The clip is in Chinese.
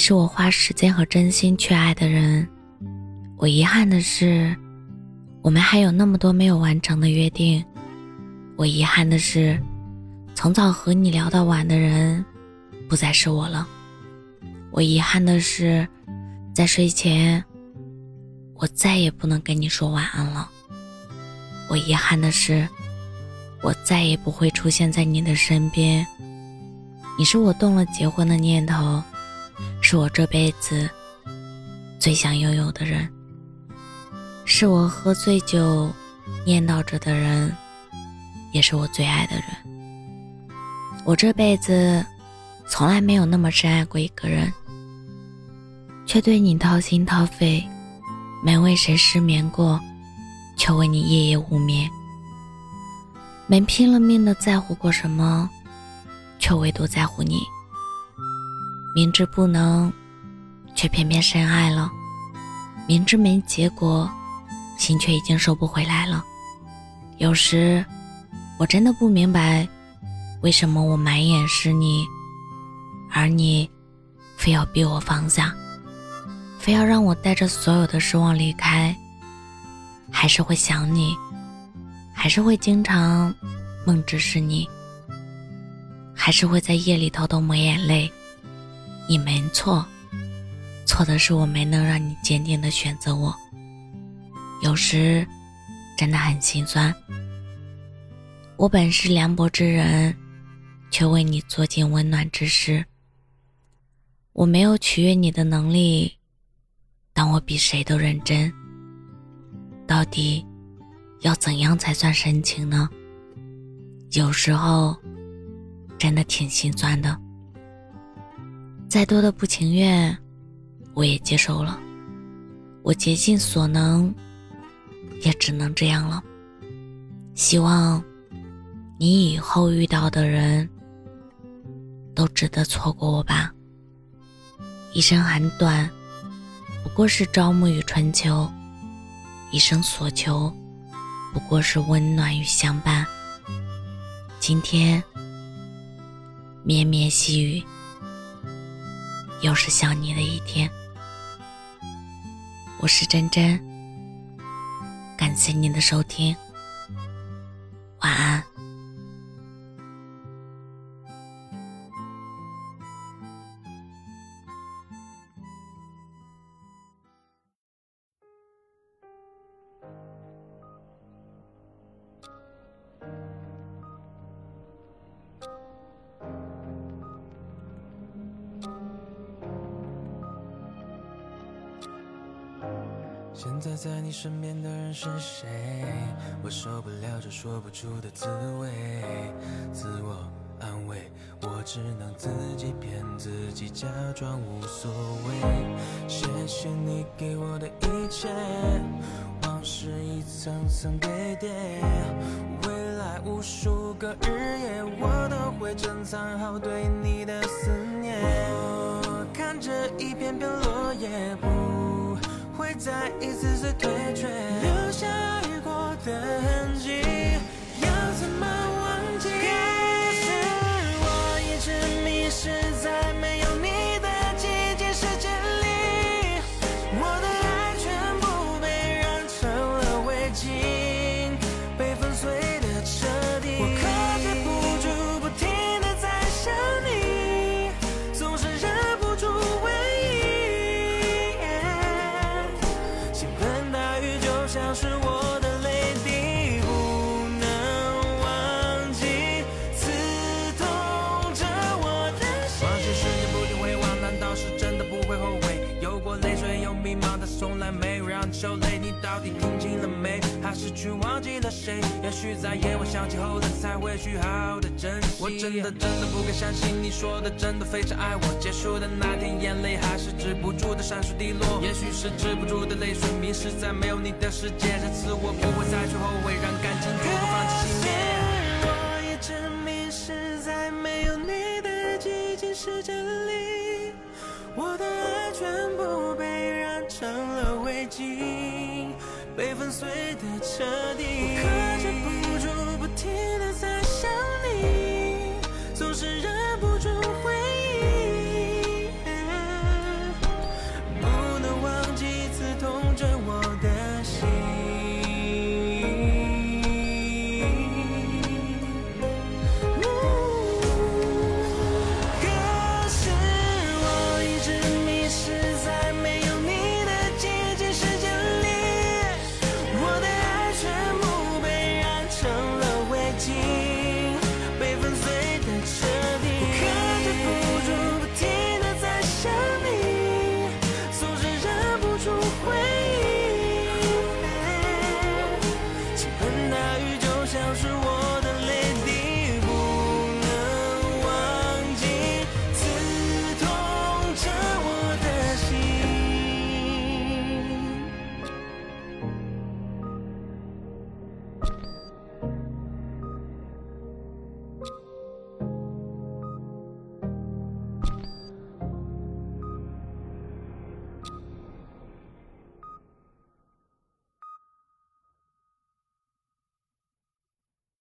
是我花时间和真心去爱的人。我遗憾的是，我们还有那么多没有完成的约定。我遗憾的是，从早和你聊到晚的人，不再是我了。我遗憾的是，在睡前，我再也不能跟你说晚安了。我遗憾的是，我再也不会出现在你的身边。你是我动了结婚的念头。是我这辈子最想拥有的人，是我喝醉酒念叨着的人，也是我最爱的人。我这辈子从来没有那么深爱过一个人，却对你掏心掏肺，没为谁失眠过，却为你夜夜无眠。没拼了命的在乎过什么，却唯独在乎你。明知不能，却偏偏深爱了；明知没结果，心却已经收不回来了。有时，我真的不明白，为什么我满眼是你，而你非要逼我放下，非要让我带着所有的失望离开。还是会想你，还是会经常梦只是你，还是会在夜里偷偷抹眼泪。你没错，错的是我没能让你坚定的选择我。有时真的很心酸。我本是凉薄之人，却为你做尽温暖之事。我没有取悦你的能力，但我比谁都认真。到底要怎样才算深情呢？有时候真的挺心酸的。再多的不情愿，我也接受了。我竭尽所能，也只能这样了。希望你以后遇到的人，都值得错过我吧。一生很短，不过是朝暮与春秋；一生所求，不过是温暖与相伴。今天，绵绵细雨。又是想你的一天，我是真真，感谢您的收听，晚安。现在在你身边的人是谁？我受不了这说不出的滋味，自我安慰，我只能自己骗自己，假装无所谓。谢谢你给我的一切，往事一层层堆叠，未来无数个日夜，我都会珍藏好对你的思念。我看着一片片落叶。不。会再一次次退却，留下受累。你到底听清了没？还是去忘记了谁？也许在夜晚想起后，来才会去好好的珍惜。我真的真的不敢相信，你说的真的非常爱我。结束的那天，眼泪还是止不住的闪烁滴落。也许是止不住的泪水，迷失在没有你的世界。这次我不会再去后悔，让感情最后放弃熄灭。我一直迷失在没有你的寂静世界里，我的爱全部被染成了经。被粉碎的彻底，我克制不住，不停的在想你，总是忍